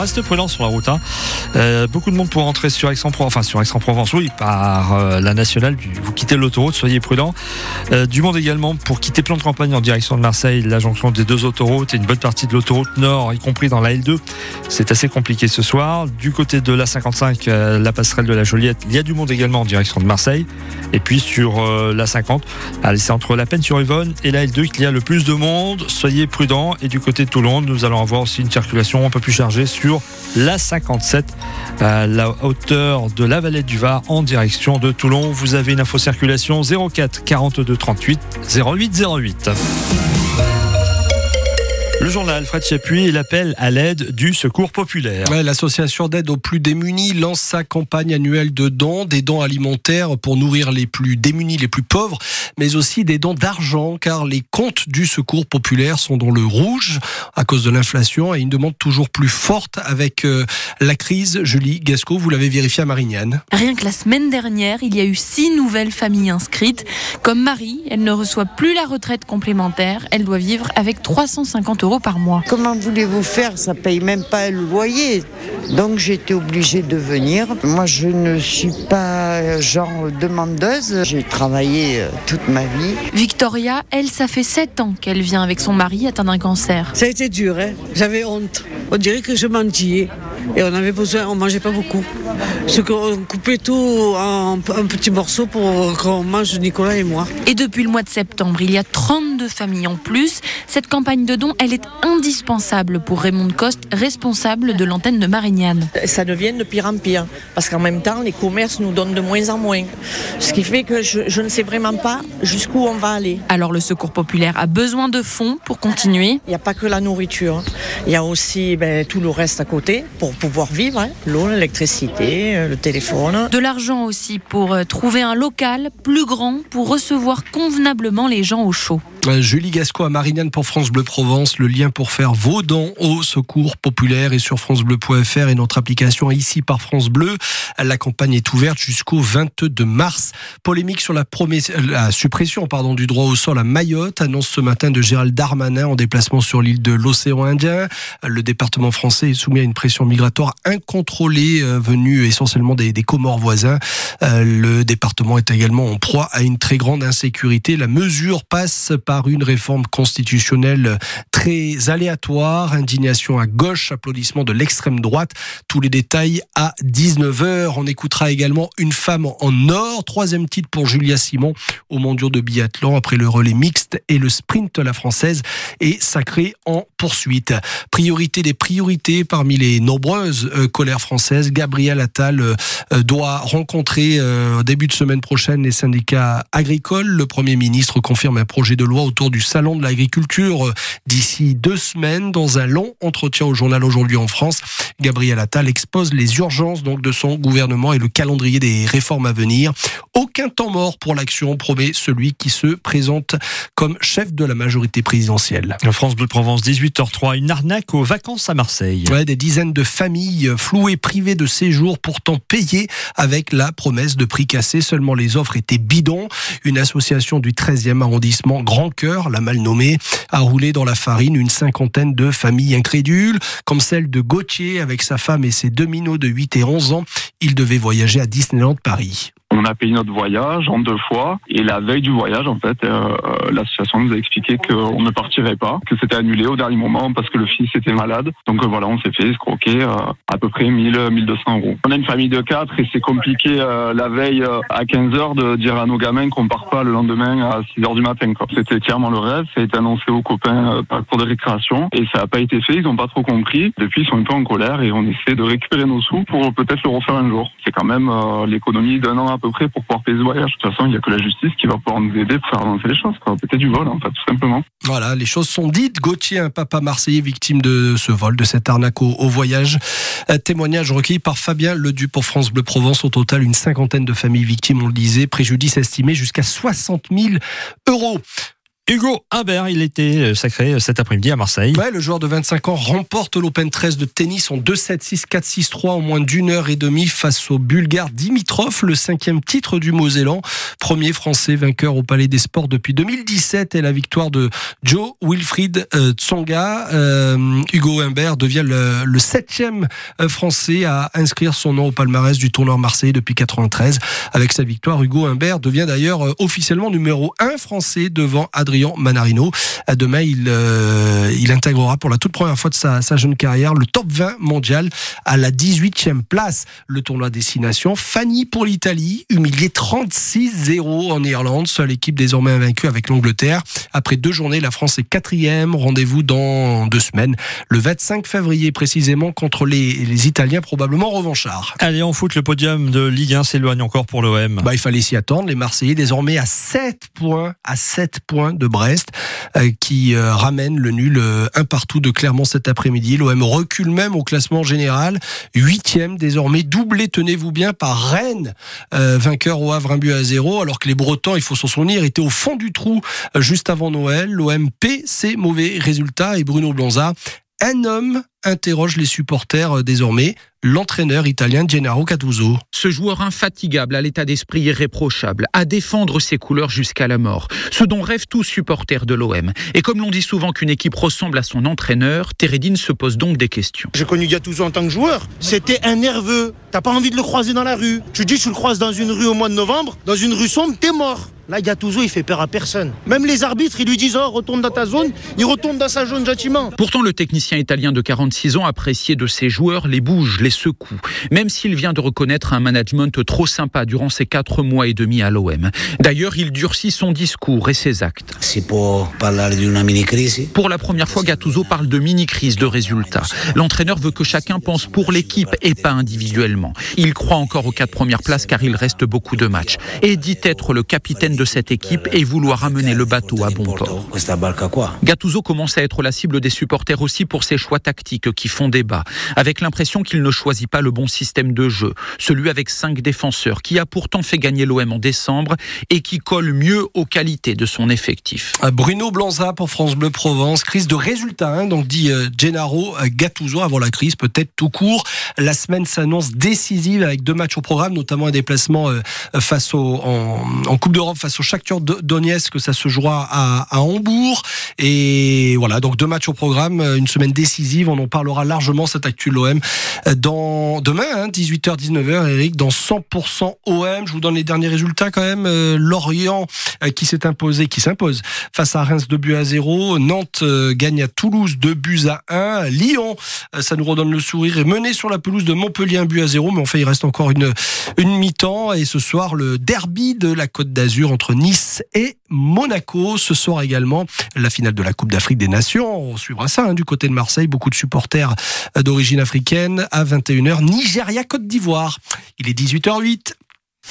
Reste prudent sur la route. Hein. Euh, beaucoup de monde pour rentrer sur Aix-en-Provence, enfin sur Aix-en-Provence, oui, par euh, la nationale. Vous quittez l'autoroute, soyez prudent. Euh, du monde également pour quitter Plan de Campagne en direction de Marseille, la jonction des deux autoroutes et une bonne partie de l'autoroute nord, y compris dans la L2. C'est assez compliqué ce soir. Du côté de la 55, euh, la passerelle de la Joliette, il y a du monde également en direction de Marseille. Et puis sur la 50, allez, c'est entre la Peine sur Yvonne et la L2 qu'il y a le plus de monde. Soyez prudent. Et du côté de Toulon, nous allons avoir aussi une circulation un peu plus chargée sur la 57 à la hauteur de la vallée du Var en direction de Toulon. Vous avez une info circulation 04 42 38 08 08. Le journal Fred Chapuis et l'appel à l'aide du Secours populaire. Ouais, L'association d'aide aux plus démunis lance sa campagne annuelle de dons, des dons alimentaires pour nourrir les plus démunis, les plus pauvres, mais aussi des dons d'argent, car les comptes du Secours populaire sont dans le rouge à cause de l'inflation et une demande toujours plus forte avec euh, la crise. Julie Gasco, vous l'avez vérifié à Marignane. Rien que la semaine dernière, il y a eu six nouvelles familles inscrites. Comme Marie, elle ne reçoit plus la retraite complémentaire. Elle doit vivre avec 350 euros par mois. Comment voulez-vous faire? Ça paye même pas le loyer. Donc j'étais obligée de venir. Moi je ne suis pas genre demandeuse. J'ai travaillé euh, toute ma vie. Victoria, elle, ça fait 7 ans qu'elle vient avec son mari atteint d'un cancer. Ça a été dur, hein. j'avais honte. On dirait que je mentillais. Et on avait besoin, on mangeait pas beaucoup. Parce qu'on coupait tout en, en petits morceaux pour qu'on mange Nicolas et moi. Et depuis le mois de septembre, il y a 32 familles en plus. Cette campagne de dons, elle est indispensable pour Raymond Coste, responsable de l'antenne de Marignane. ça devient de pire en pire. Parce qu'en même temps, les commerces nous donnent de moins en moins. Ce qui fait que je, je ne sais vraiment pas jusqu'où on va aller. Alors le Secours populaire a besoin de fonds pour continuer. Il n'y a pas que la nourriture. Il y a aussi ben, tout le reste à côté pour pouvoir vivre. hein. L'eau, l'électricité, euh, le téléphone. De l'argent aussi pour euh, trouver un local plus grand pour recevoir convenablement les gens au chaud. Euh, Julie Gasco à Marignane pour France Bleu Provence. Le lien pour faire vos dons au secours populaire est sur francebleu.fr et notre application ici par France Bleu. La campagne est ouverte jusqu'au 22 mars. Polémique sur la suppression pardon, du droit au sol à Mayotte, annonce ce matin de Gérald Darmanin en déplacement sur l'île de l'océan Indien. Le département français est soumis à une pression migratoire incontrôlée euh, venue essentiellement des, des Comores voisins. Euh, le département est également en proie à une très grande insécurité. La mesure passe par une réforme constitutionnelle très aléatoire. Indignation à gauche, applaudissements de l'extrême droite. Tous les détails à 19h. On écoutera également une femme en or. Troisième titre pour Julia Simon au mondiaux de biathlon après le relais mixte et le sprint. La française est sacrée en poursuite. Priorité des priorités parmi les nombreuses euh, colères françaises. Gabriel Attal euh, euh, doit rencontrer début de semaine prochaine les syndicats agricoles. Le Premier ministre confirme un projet de loi autour du salon de l'agriculture euh, d'ici deux semaines. Dans un long entretien au journal Aujourd'hui en France, Gabriel Attal expose les urgences donc de son gouvernement et le calendrier des réformes à venir. Aucun temps mort pour l'action, promet celui qui se présente comme chef de la majorité présidentielle. France Bleu Provence 18h03, une arnaque aux vacances à Marseille. Ouais, des dizaines de familles flouées, privées de séjour, pourtant payées avec la promesse de prix cassés. Seulement les offres étaient bidons. Une association du 13e arrondissement, Grand La mal nommée, a roulé dans la farine une cinquantaine de familles incrédules, comme celle de Gauthier avec sa femme et ses deux de 8 et 11 ans. Il devait voyager à Disneyland Paris. On a payé notre voyage en deux fois et la veille du voyage, en fait, euh, euh, l'association nous a expliqué qu'on ne partirait pas, que c'était annulé au dernier moment parce que le fils était malade. Donc euh, voilà, on s'est fait escroquer euh, à peu près 1000, 1200 euros. On a une famille de quatre et c'est compliqué la veille à 15 heures de dire à nos gamins qu'on part pas le lendemain à 6 heures du matin. C'était clairement le rêve, ça a été annoncé aux copains euh, par le cours de récréation et ça n'a pas été fait, ils n'ont pas trop compris. Depuis, ils sont un peu en colère et on essaie de récupérer nos sous pour peut-être le refaire un jour. C'est quand même euh, l'économie d'un an à peu près pour pouvoir payer ce voyage. De toute façon, il n'y a que la justice qui va pouvoir nous aider pour faire avancer les choses. quoi. Peut-être du vol, en fait, tout simplement. Voilà, les choses sont dites. Gauthier, un papa marseillais victime de ce vol, de cette arnaque au, au voyage. Un témoignage recueilli par Fabien Ledu pour France Bleu Provence. Au total, une cinquantaine de familles victimes, on le disait, préjudice estimé jusqu'à 60 000 euros. Hugo Humbert, il était euh, sacré euh, cet après-midi à Marseille. Ouais, le joueur de 25 ans remporte l'Open 13 de tennis en 2-7, 6-4, 6-3 en moins d'une heure et demie face au Bulgare Dimitrov, le cinquième titre du Mosellan. Premier français vainqueur au Palais des Sports depuis 2017 et la victoire de Joe Wilfried euh, Tsonga. Hugo Humbert devient le, le septième français à inscrire son nom au palmarès du tournoi Marseille depuis 93. Avec sa victoire, Hugo Humbert devient d'ailleurs officiellement numéro 1 français devant Adrien Manarino. Demain, il, euh, il intégrera pour la toute première fois de sa, jeune carrière le top 20 mondial à la 18e place. Le tournoi destination. Fanny pour l'Italie, humilié 36-0 en Irlande, seule équipe désormais invaincue avec l'Angleterre. Après deux journées, la France est quatrième. Rendez-vous dans deux semaines, le 25 février précisément, contre les, les Italiens probablement revanchards. Allez, on fout le podium de Ligue 1 s'éloigne encore pour l'OM. Bah, il fallait s'y attendre. Les Marseillais désormais à 7 points, à 7 points de Brest, euh, qui euh, ramène le nul euh, un partout de Clermont cet après-midi. L'OM recule même au classement général, huitième désormais, doublé, tenez-vous bien, par Rennes, vainqueur au Havre un but à zéro, alors que les Bretons, il faut s'en souvenir, étaient au fond du trou juste avant Noël. L'OM paie ses mauvais résultats et Bruno Blanza un homme interroge les supporters désormais l'entraîneur italien Gennaro Cattuso. Ce joueur infatigable à l'état d'esprit irréprochable, à défendre ses couleurs jusqu'à la mort, ce dont rêvent tous supporters de l'OM. Et comme l'on dit souvent qu'une équipe ressemble à son entraîneur, Teredine se pose donc des questions. J'ai connu Gattuso en tant que joueur. C'était un nerveux. T'as pas envie de le croiser dans la rue. Tu dis tu le croises dans une rue au mois de novembre, dans une rue sombre, t'es mort. Là, Gattuso, il fait peur à personne. Même les arbitres, ils lui disent Oh, retourne dans ta zone. Il retourne dans sa zone gentiment. Pourtant, le technicien italien de 46 ans appréciait de ses joueurs les bouges, les secoue. Même s'il vient de reconnaître un management trop sympa durant ses quatre mois et demi à l'OM. D'ailleurs, il durcit son discours et ses actes. Pour la première fois, Gattuso parle de mini-crise de résultats. L'entraîneur veut que chacun pense pour l'équipe et pas individuellement. Il croit encore aux quatre premières places car il reste beaucoup de matchs. Et dit être le capitaine de cette équipe et vouloir amener le bateau à bon port. Gattuso commence à être la cible des supporters aussi pour ses choix tactiques qui font débat, avec l'impression qu'il ne choisit pas le bon système de jeu, celui avec cinq défenseurs, qui a pourtant fait gagner l'OM en décembre et qui colle mieux aux qualités de son effectif. Bruno Blanza pour France Bleu Provence, crise de résultats, hein, donc dit euh, Gennaro Gattuso avant la crise, peut-être tout court. La semaine s'annonce décisive avec deux matchs au programme, notamment un déplacement euh, face au, en, Coupe d'Europe au Shakhtar Donetsk, que ça se jouera à, Hambourg. Et voilà, donc deux matchs au programme, une semaine décisive. On en parlera largement cette actuelle l'OM dans demain, 18h-19h, hein, Eric, dans 100% OM. Je vous donne les derniers résultats quand même. Euh, Lorient euh, qui s'est imposé, qui s'impose face à Reims 2 buts à 0. Nantes euh, gagne à Toulouse 2 buts à 1. Lyon, ça nous redonne le sourire, est mené sur la pelouse de Montpellier 1 but à 0. Mais enfin, il reste encore une, une mi-temps. Et ce soir, le derby de la Côte d'Azur entre Nice et Monaco. Ce soir également, la finale de la Coupe d'Afrique des Nations. On suivra ça hein, du côté de Marseille. Beaucoup de supporters d'origine africaine à 21h. Nigeria-Côte d'Ivoire. Il est 18h08.